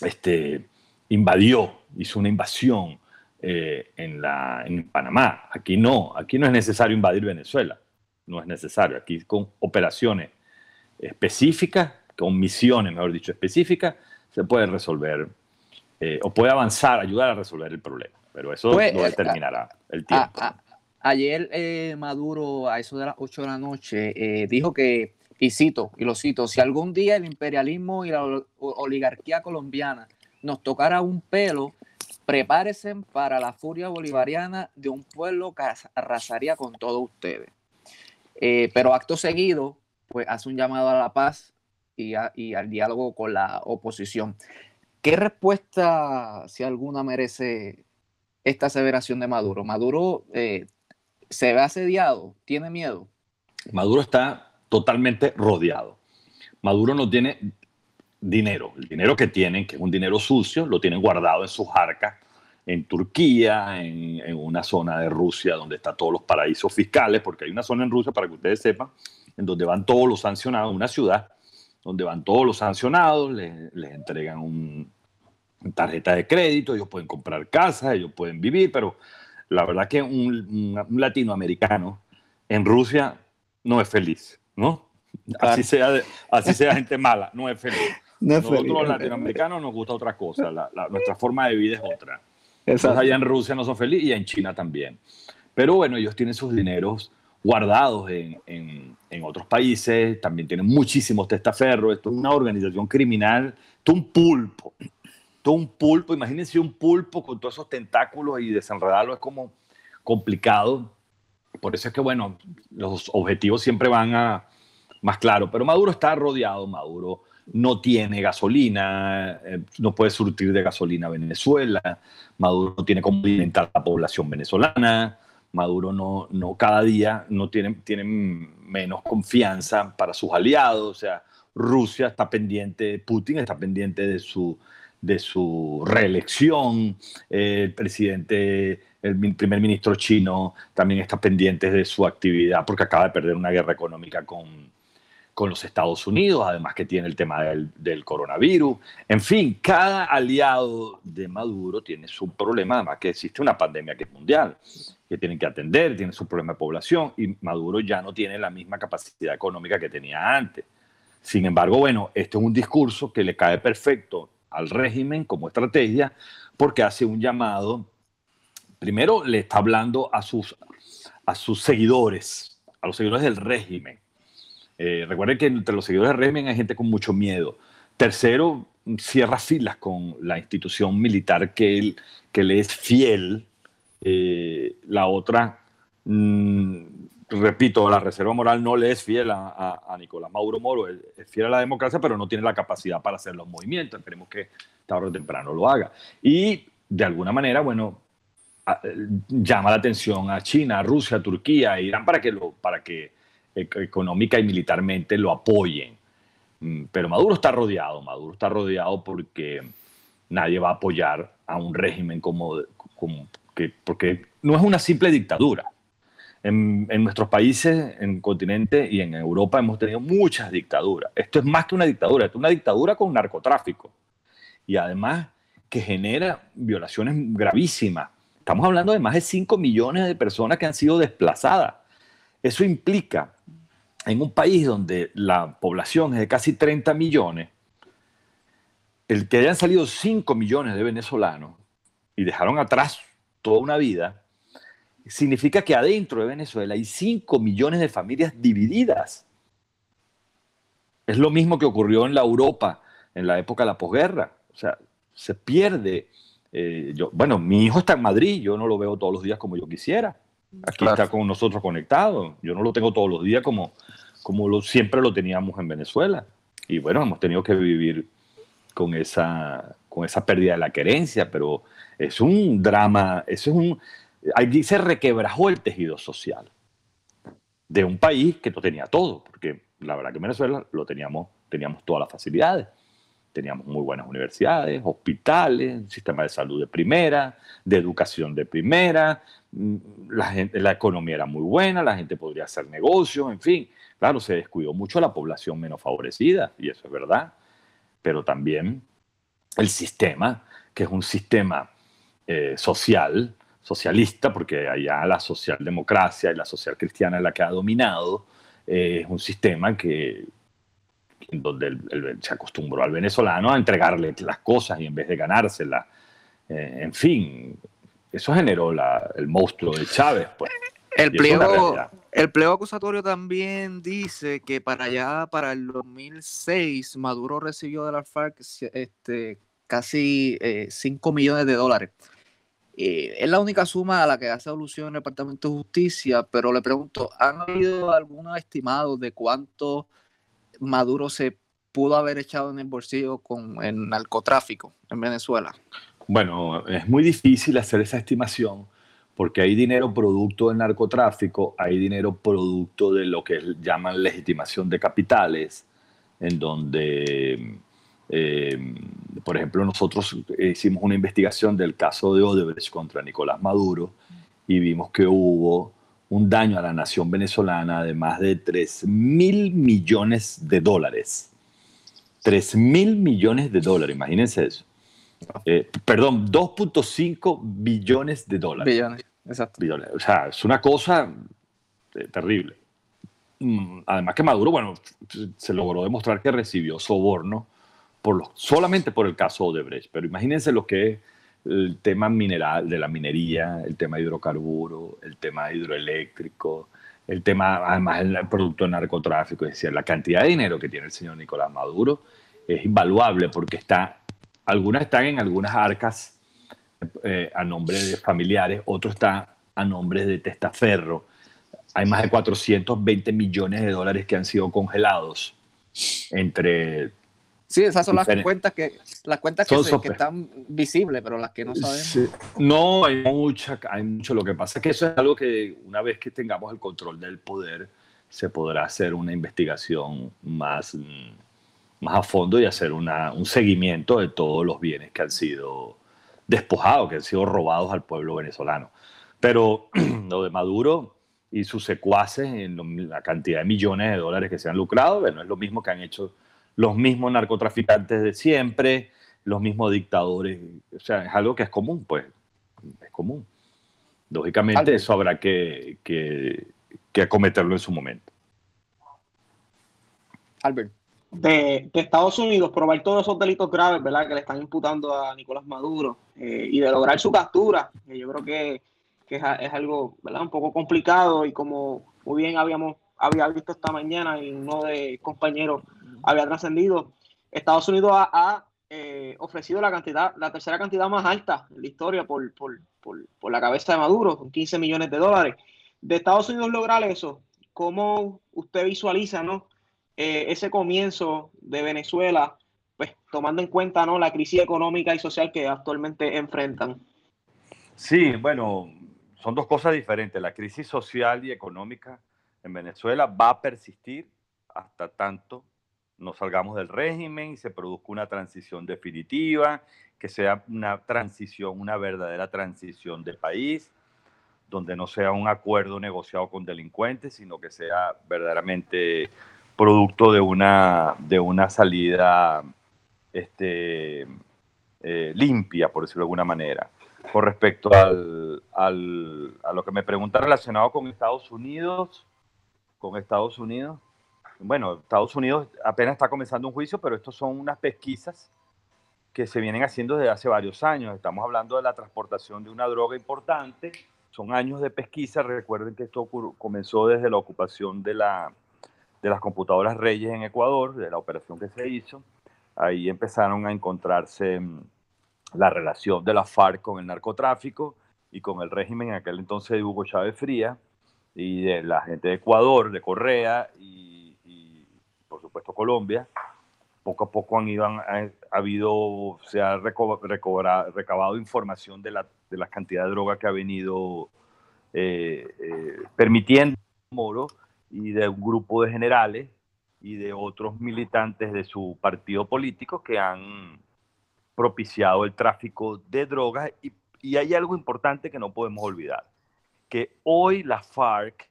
este, invadió, hizo una invasión eh, en, la, en Panamá. Aquí no, aquí no es necesario invadir Venezuela, no es necesario. Aquí con operaciones específicas, con misiones, mejor dicho, específicas, se puede resolver eh, o puede avanzar, ayudar a resolver el problema. Pero eso pues, lo determinará el tiempo. ayer eh, Maduro, a eso de las 8 de la noche, dijo que y cito, y lo cito, si algún día el imperialismo y la oligarquía colombiana nos tocara un pelo, prepárense para la furia bolivariana de un pueblo que arrasaría con todos ustedes. Eh, pero acto seguido, pues hace un llamado a la paz y, al diálogo con la oposición. ¿Qué respuesta, si alguna, merece esta aseveración de Maduro? Maduro eh, se ve asediado, tiene miedo. Maduro está totalmente rodeado. Maduro no tiene dinero. El dinero que tienen, que es un dinero sucio, lo tienen guardado en sus arcas en Turquía, en, una zona de Rusia donde están todos los paraísos fiscales, porque hay una zona en Rusia, para que ustedes sepan, en donde van todos los sancionados, una ciudad donde van todos los sancionados, les, entregan un, tarjeta de crédito, ellos pueden comprar casas, ellos pueden vivir, pero la verdad que un latinoamericano en Rusia no es feliz, ¿no? Así sea, así sea gente mala, no es feliz. Nosotros los latinoamericanos nos gusta otra cosa, nuestra forma de vida es otra. Entonces allá en Rusia no son felices y en China también. Pero bueno, ellos tienen sus dineros guardados en, en, en otros países, también tienen muchísimos testaferros, esto es una organización criminal, esto es un pulpo, todo un pulpo, imagínense un pulpo con todos esos tentáculos y desenredarlo es como complicado. Por eso es que, bueno, los objetivos siempre van a más claro, pero Maduro está rodeado, Maduro no tiene gasolina, eh, no puede surtir de gasolina a Venezuela, Maduro no tiene cómo alimentar a la población venezolana, Maduro no, no cada día no tiene, tiene menos confianza para sus aliados, o sea, Rusia está pendiente, Putin está pendiente de su de su reelección. el presidente, el primer ministro chino también está pendiente de su actividad porque acaba de perder una guerra económica con, con los Estados Unidos, además que tiene el tema del, del, coronavirus. En fin, cada aliado de Maduro tiene su problema, además que existe una pandemia que es mundial, que tienen que atender, tiene su problema de población y Maduro ya no tiene la misma capacidad económica que tenía antes. Sin embargo, bueno, este es un discurso que le cae perfecto al régimen como estrategia, porque hace un llamado, primero le está hablando a sus, a sus seguidores, a los seguidores del régimen. Eh, recuerden que entre los seguidores del régimen hay gente con mucho miedo. Tercero, cierra filas con la institución militar que, él, que le es fiel. Eh, la otra, mm, repito, la reserva moral no le es fiel a, Nicolás Maduro Moro, es, fiel a la democracia, pero no tiene la capacidad para hacer los movimientos. Esperemos que tarde o temprano lo haga. Y de alguna manera, bueno, llama la atención a China, a Rusia, a Turquía, a Irán para que, lo, para que económica y militarmente lo apoyen. Mm, pero Maduro está rodeado, Maduro está rodeado porque nadie va a apoyar a un régimen como, como que, porque no es una simple dictadura en, nuestros países, en el continente y en Europa hemos tenido muchas dictaduras. Esto es más que una dictadura, esto es una dictadura con narcotráfico. Y además que genera violaciones gravísimas. Estamos hablando de más de 5 millones de personas que han sido desplazadas. Eso implica, en un país donde la población es de casi 30 millones, el que hayan salido 5 millones de venezolanos y dejaron atrás toda una vida, significa que adentro de Venezuela hay 5 millones de familias divididas. Es lo mismo que ocurrió en la Europa en la época de la posguerra. O sea, se pierde. Eh, yo, bueno, mi hijo está en Madrid, yo no lo veo todos los días como yo quisiera. Aquí está con nosotros conectado. Yo no lo tengo todos los días como, como lo, siempre lo teníamos en Venezuela. Y bueno, hemos tenido que vivir con esa, con esa pérdida de la querencia, pero es un drama, eso es un, Allí se requebrajó el tejido social de un país que no tenía todo, porque la verdad que en Venezuela lo teníamos, teníamos todas las facilidades. Teníamos muy buenas universidades, hospitales, sistema de salud de primera, de educación de primera, mm, la, gente, la economía era muy buena, la gente podría hacer negocios, en fin. Claro, se descuidó mucho la población menos favorecida, y eso es verdad, pero también el sistema, que es un sistema eh, social, socialista, porque allá la socialdemocracia y la social cristiana es la que ha dominado, eh, es un sistema que, donde se acostumbró al venezolano a entregarle las cosas y en vez de ganárselas. Eh, en fin, eso generó el monstruo de Chávez. Pues. El pliego, el pliego acusatorio también dice que para allá, para el 2006, Maduro recibió de la FARC este, casi 5 eh, millones de dólares eh, es la única suma a la que hace alusión el Departamento de Justicia, pero le pregunto, ¿han habido algunos estimados de cuánto Maduro se pudo haber echado en el bolsillo con el narcotráfico en Venezuela? Bueno, es muy difícil hacer esa estimación porque hay dinero producto del narcotráfico, hay dinero producto de lo que llaman legitimación de capitales, en donde eh, por ejemplo, nosotros hicimos una investigación del caso de Odebrecht contra Nicolás Maduro y vimos que hubo un daño a la nación venezolana de más de 3 mil millones de dólares. 3 mil millones de dólares, imagínense eso. Eh, perdón, 2.5 billones de dólares. Billones, exacto. Billones. O sea, es una cosa eh, terrible. Mm, Además que Maduro, bueno, se logró demostrar que recibió soborno por los, solamente por el caso Odebrecht. Pero imagínense lo que es el tema mineral, de la minería, el tema hidrocarburo, el tema hidroeléctrico, el tema, además, el producto de narcotráfico. Es decir, la cantidad de dinero que tiene el señor Nicolás Maduro es invaluable porque está, algunas están en algunas arcas eh, a nombre de familiares, otros están a nombre de testaferro. Hay más de 420 millones de dólares que han sido congelados entre Sí, esas son las cuentas que las cuentas que, se- que están visibles, pero las que no sabemos. Sí. No, hay mucha, hay mucho. Lo que pasa es que eso es algo que una vez que tengamos el control del poder, se podrá hacer una investigación más, más a fondo y hacer una, un seguimiento de todos los bienes que han sido despojados, que han sido robados al pueblo venezolano. Pero *clears throat* lo de Maduro y sus secuaces, en la cantidad de millones de dólares que se han lucrado, bueno, es lo mismo que han hecho los mismos narcotraficantes de siempre, los mismos dictadores. O sea, es algo que es común, pues. Es común. Lógicamente, eso habrá que, que, que acometerlo en su momento. Albert. de, de Estados Unidos probar todos esos delitos graves, ¿verdad? Que le están imputando a Nicolás Maduro eh, y de lograr su captura, que yo creo que, que es, algo, ¿verdad? Un poco complicado y como muy bien habíamos había visto esta mañana y uno de compañeros había trascendido, Estados Unidos ha, eh, ofrecido la cantidad, la tercera cantidad más alta en la historia por la cabeza de Maduro, con 15 millones de dólares. De Estados Unidos lograr eso, ¿cómo usted visualiza, no? eh, ese comienzo de Venezuela, pues tomando en cuenta ¿no? la crisis económica y social que actualmente enfrentan. Sí, bueno, son dos cosas diferentes. La crisis social y económica en Venezuela va a persistir hasta tanto no salgamos del régimen y se produzca una transición definitiva, que sea una transición, una verdadera transición de país, donde no sea un acuerdo negociado con delincuentes, sino que sea verdaderamente producto de una, de una salida este, eh, limpia, por decirlo de alguna manera. Con respecto al, al- a lo que me pregunta relacionado con Estados Unidos, con Estados Unidos, bueno, Estados Unidos apenas está comenzando un juicio, pero estos son unas pesquisas que se vienen haciendo desde hace varios años. Estamos hablando de la transportación de una droga importante. Son años de pesquisa. Recuerden que esto comenzó desde la ocupación de, la, de las computadoras Reyes en Ecuador, de la operación que se hizo. Ahí empezaron a encontrarse mm, la relación de la FARC con el narcotráfico y con el régimen en aquel entonces de Hugo Chávez Fría y de la gente de Ecuador, de Correa y, Colombia. Poco a poco han ido, ha, ha habido, se ha reco- recobra- recabado información de la, de la cantidad de droga que ha venido eh, eh, permitiendo Moro y de un grupo de generales y de otros militantes de su partido político que han propiciado el tráfico de drogas. Y, y hay algo importante que no podemos olvidar, que hoy la FARC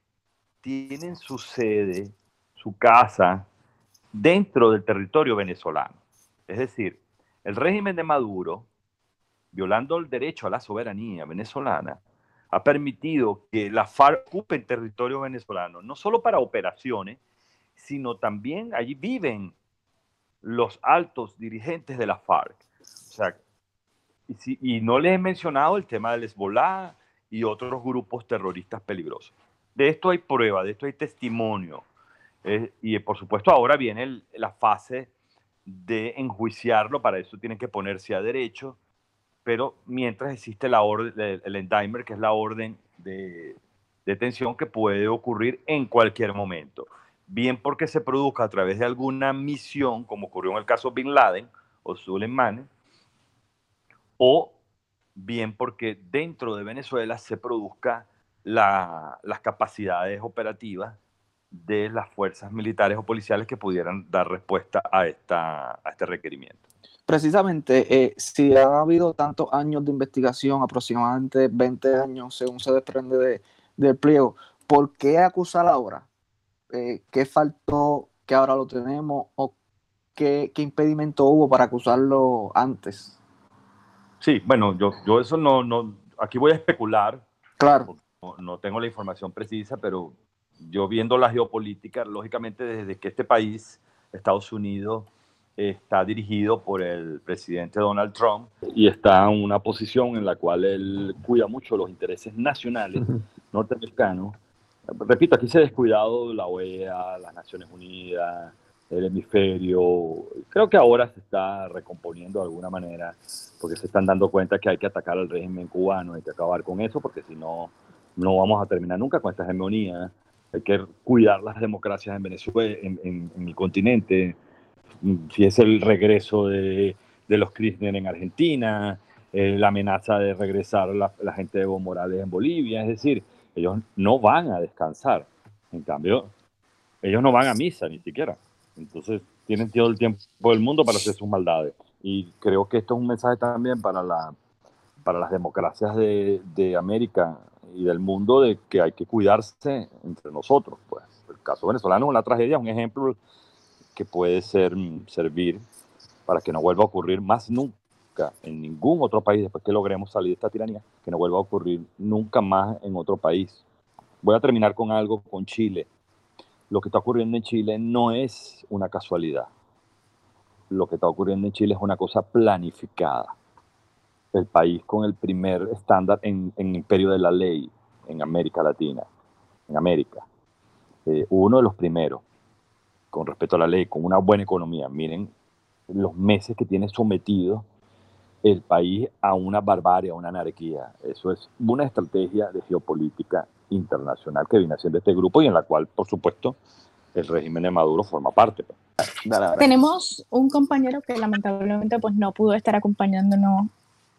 tienen su sede, su casa, dentro del territorio venezolano. Es decir, el régimen de Maduro, violando el derecho a la soberanía venezolana, ha permitido que la FARC ocupe el territorio venezolano, no solo para operaciones, sino también allí viven los altos dirigentes de la FARC. O sea, y, si- y no les he mencionado el tema del Hezbollah y otros grupos terroristas peligrosos. De esto hay prueba, de esto hay testimonio. Eh, y por supuesto ahora viene el- la fase de enjuiciarlo, para eso tienen que ponerse a derecho, pero mientras existe la orden, el, indictment, que es la orden de detención que puede ocurrir en cualquier momento. Bien porque se produzca a través de alguna misión, como ocurrió en el caso Bin Laden o Soleimani, o bien porque dentro de Venezuela se produzca la- las capacidades operativas de las fuerzas militares o policiales que pudieran dar respuesta a, esta, a este requerimiento. Precisamente, eh, si ha habido tantos años de investigación, aproximadamente 20 años, según se desprende de- del pliego, ¿por qué acusar ahora? Eh, ¿Qué faltó que ahora lo tenemos? ¿O qué, qué, impedimento hubo para acusarlo antes? Sí, bueno, yo, yo eso no, no, aquí voy a especular. Claro. No, no tengo la información precisa, pero yo viendo la geopolítica, lógicamente desde que este país, Estados Unidos, está dirigido por el presidente Donald Trump y está en una posición en la cual él cuida mucho los intereses nacionales norteamericanos. Repito, aquí se ha descuidado la OEA, las Naciones Unidas, el hemisferio. Creo que ahora se está recomponiendo de alguna manera porque se están dando cuenta que hay que atacar al régimen cubano, hay que acabar con eso porque si no, no vamos a terminar nunca con esta hegemonía. Hay que cuidar las democracias en Venezuela, en, en, en continente, si es el regreso de, de los Kirchner en Argentina, eh, la amenaza de regresar la, la, gente de Evo Morales en Bolivia, es decir, ellos no van a descansar. En cambio, ellos no van a misa ni siquiera. Entonces, tienen todo el tiempo del mundo para hacer sus maldades. Y creo que esto es un mensaje también para, la, para las democracias de, de América y del mundo de que hay que cuidarse entre nosotros. Pues. El caso venezolano es una tragedia, un ejemplo que puede ser, mm, servir para que no vuelva a ocurrir más nunca en ningún otro país, después que logremos salir de esta tiranía, que no vuelva a ocurrir nunca más en otro país. Voy a terminar con algo con Chile. Lo que está ocurriendo en Chile no es una casualidad. Lo que está ocurriendo en Chile es una cosa planificada. El país con el primer estándar en, en imperio de la ley en América Latina, en América. Eh, uno de los primeros con respecto a la ley, con una buena economía. Miren los meses que tiene sometido el país a una barbarie, a una anarquía. Eso es una estrategia de geopolítica internacional que viene haciendo este grupo y en la cual, por supuesto, el régimen de Maduro forma parte. Tenemos un compañero que lamentablemente pues, no pudo estar acompañándonos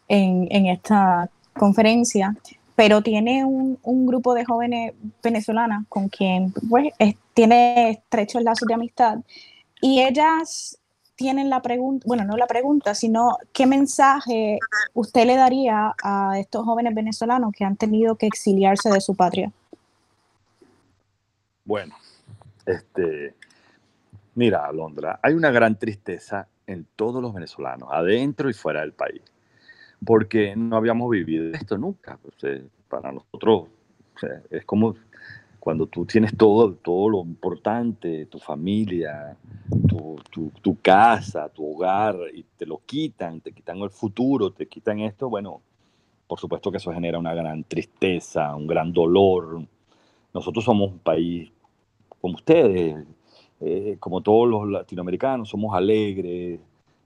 en, esta conferencia, pero tiene un, un, grupo de jóvenes venezolanas con quien pues, es, tiene estrechos lazos de amistad y ellas tienen la pregunta, bueno, no la pregunta, sino qué mensaje usted le daría a estos jóvenes venezolanos que han tenido que exiliarse de su patria. Bueno, este, mira, Alondra, hay una gran tristeza en todos los venezolanos, adentro y fuera del país porque no habíamos vivido esto nunca. Para nosotros o es como cuando tú tienes todo, todo lo importante, tu familia, tu, tu, tu, casa, tu hogar, y te lo quitan, te quitan el futuro, te quitan esto, bueno, por supuesto que eso genera una gran tristeza, un gran dolor. Nosotros somos un país como ustedes, eh, como todos los latinoamericanos, somos alegres,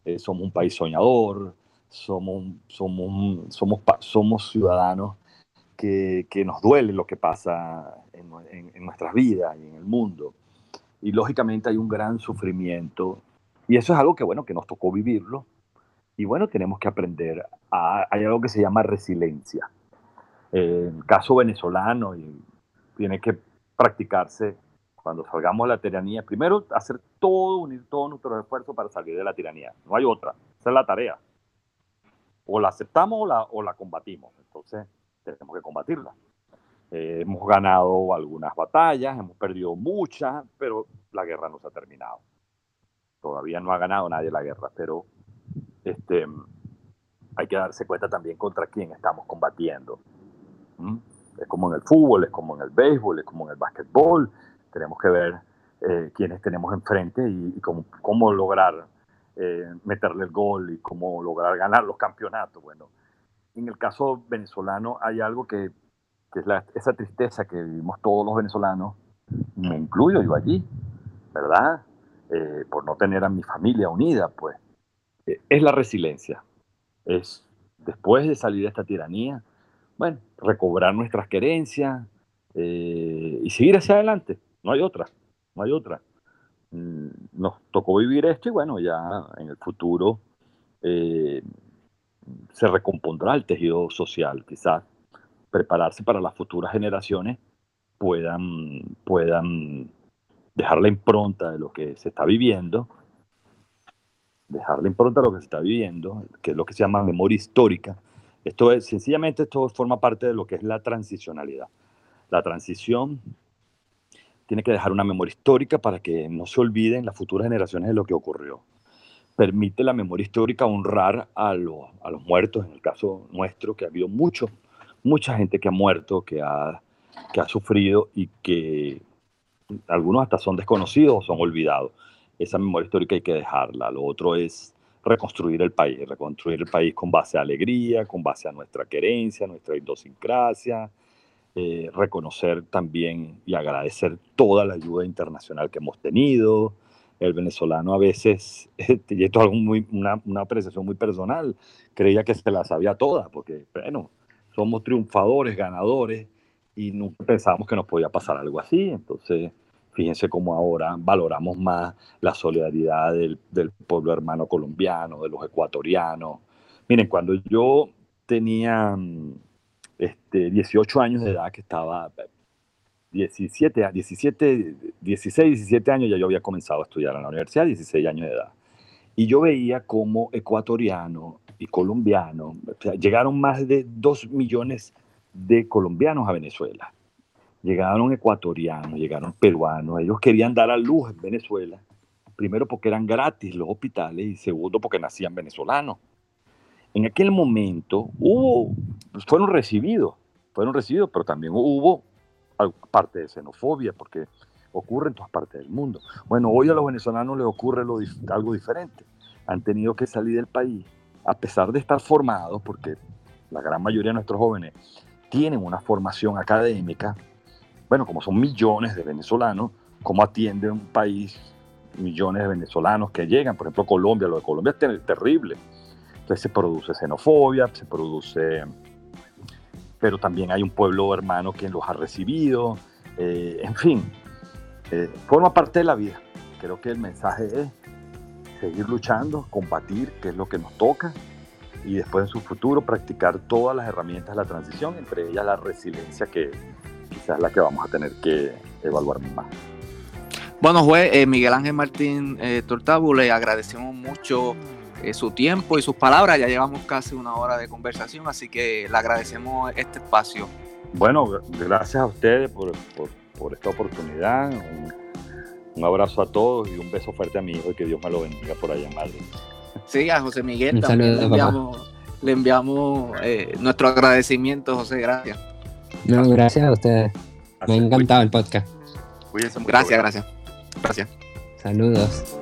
eh, somos un país soñador, somos, somos, somos, somos ciudadanos que, que, nos duele lo que pasa en, en, en, nuestras vidas y en el mundo. Y lógicamente hay un gran sufrimiento. Y eso es algo que, bueno, que nos tocó vivirlo. Y bueno, tenemos que aprender. A, hay algo que se llama resiliencia. El caso venezolano y tiene que practicarse cuando salgamos de la tiranía. Primero, hacer todo, unir todo nuestro esfuerzo para salir de la tiranía. No hay otra. Esa es la tarea o la aceptamos o la, o la combatimos. Entonces, tenemos que combatirla. Eh, hemos ganado algunas batallas, hemos perdido muchas, pero la guerra no se ha terminado. Todavía no ha ganado nadie la guerra, pero este, hay que darse cuenta también contra quién estamos combatiendo. ¿Mm? Es como en el fútbol, es como en el béisbol, es como en el básquetbol. Tenemos que ver eh, quiénes tenemos enfrente y, y cómo, cómo lograr eh, meterle el gol y cómo lograr ganar los campeonatos. Bueno, en el caso venezolano hay algo que, es la, esa tristeza que vivimos todos los venezolanos, me incluyo yo allí, ¿verdad? Eh, por no tener a mi familia unida, pues, eh, es la resiliencia. Es después de salir de esta tiranía, bueno, recobrar nuestras querencias y seguir hacia adelante. No hay otra, no hay otra. Mm, nos tocó vivir esto y bueno, ya en el futuro eh, se recompondrá el tejido social, quizás prepararse para las futuras generaciones puedan, puedan dejar la impronta de lo que se está viviendo, dejar la impronta de lo que se está viviendo, que es lo que se llama memoria histórica. Esto es, sencillamente, esto forma parte de lo que es la transicionalidad. La transición tiene que dejar una memoria histórica para que no se olviden las futuras generaciones de lo que ocurrió. Permite la memoria histórica honrar a, los, a los muertos, en el caso nuestro, que ha habido mucho, mucha gente que ha muerto, que ha, que ha sufrido y que algunos hasta son desconocidos o son olvidados. Esa memoria histórica hay que dejarla. Lo otro es reconstruir el país, reconstruir el país con base a alegría, con base a nuestra querencia, nuestra idiosincrasia, eh, reconocer también y agradecer toda la ayuda internacional que hemos tenido. El venezolano a veces, este, y esto es algo muy, una, una apreciación muy personal, creía que se la sabía toda, porque, bueno, somos triunfadores, ganadores, y nunca pensábamos que nos podía pasar algo así. Entonces, fíjense cómo ahora valoramos más la solidaridad del, del, pueblo hermano colombiano, de los ecuatorianos. Miren, cuando yo tenía este, 18 años de edad, que estaba 17, 17, 16, 17 años, ya yo había comenzado a estudiar en la universidad, 16 años de edad. Y yo veía como ecuatoriano y colombiano, o sea, llegaron más de 2 millones de colombianos a Venezuela. Llegaron ecuatorianos, llegaron peruanos, ellos querían dar a luz en Venezuela, primero porque eran gratis los hospitales y segundo porque nacían venezolanos. En aquel momento hubo, pues, fueron recibidos, fueron recibidos, pero también hubo parte de xenofobia, porque ocurre en todas partes del mundo. Bueno, hoy a los venezolanos les ocurre algo diferente. Han tenido que salir del país, a pesar de estar formados, porque la gran mayoría de nuestros jóvenes tienen una formación académica, bueno, como son millones de venezolanos, ¿cómo atiende un país millones de venezolanos que llegan? Por ejemplo, Colombia, lo de Colombia es terrible. Entonces se produce xenofobia, se produce... Pero también hay un pueblo hermano que los ha recibido, eh, en fin, eh, forma parte de la vida. Creo que el mensaje es seguir luchando, combatir, que es lo que nos toca, y después en su futuro practicar todas las herramientas de la transición, entre ellas la resiliencia que quizás es la que vamos a tener que evaluar más. Bueno, juez eh, Miguel Ángel Martín Tortabu, le agradecemos mucho eh, su tiempo y sus palabras. Ya llevamos casi una hora de conversación, así que le agradecemos este espacio. Bueno, gracias a ustedes por, por, por esta oportunidad. Un, un, abrazo a todos y un beso fuerte a mi hijo y que Dios me lo bendiga por allá en Madrid. Sí, a José Miguel un también saludo, le enviamos, le enviamos eh, nuestro agradecimiento, José, gracias. No, gracias a ustedes. Me ha encantado el podcast. Gracias, gracias. Gracias. Saludos.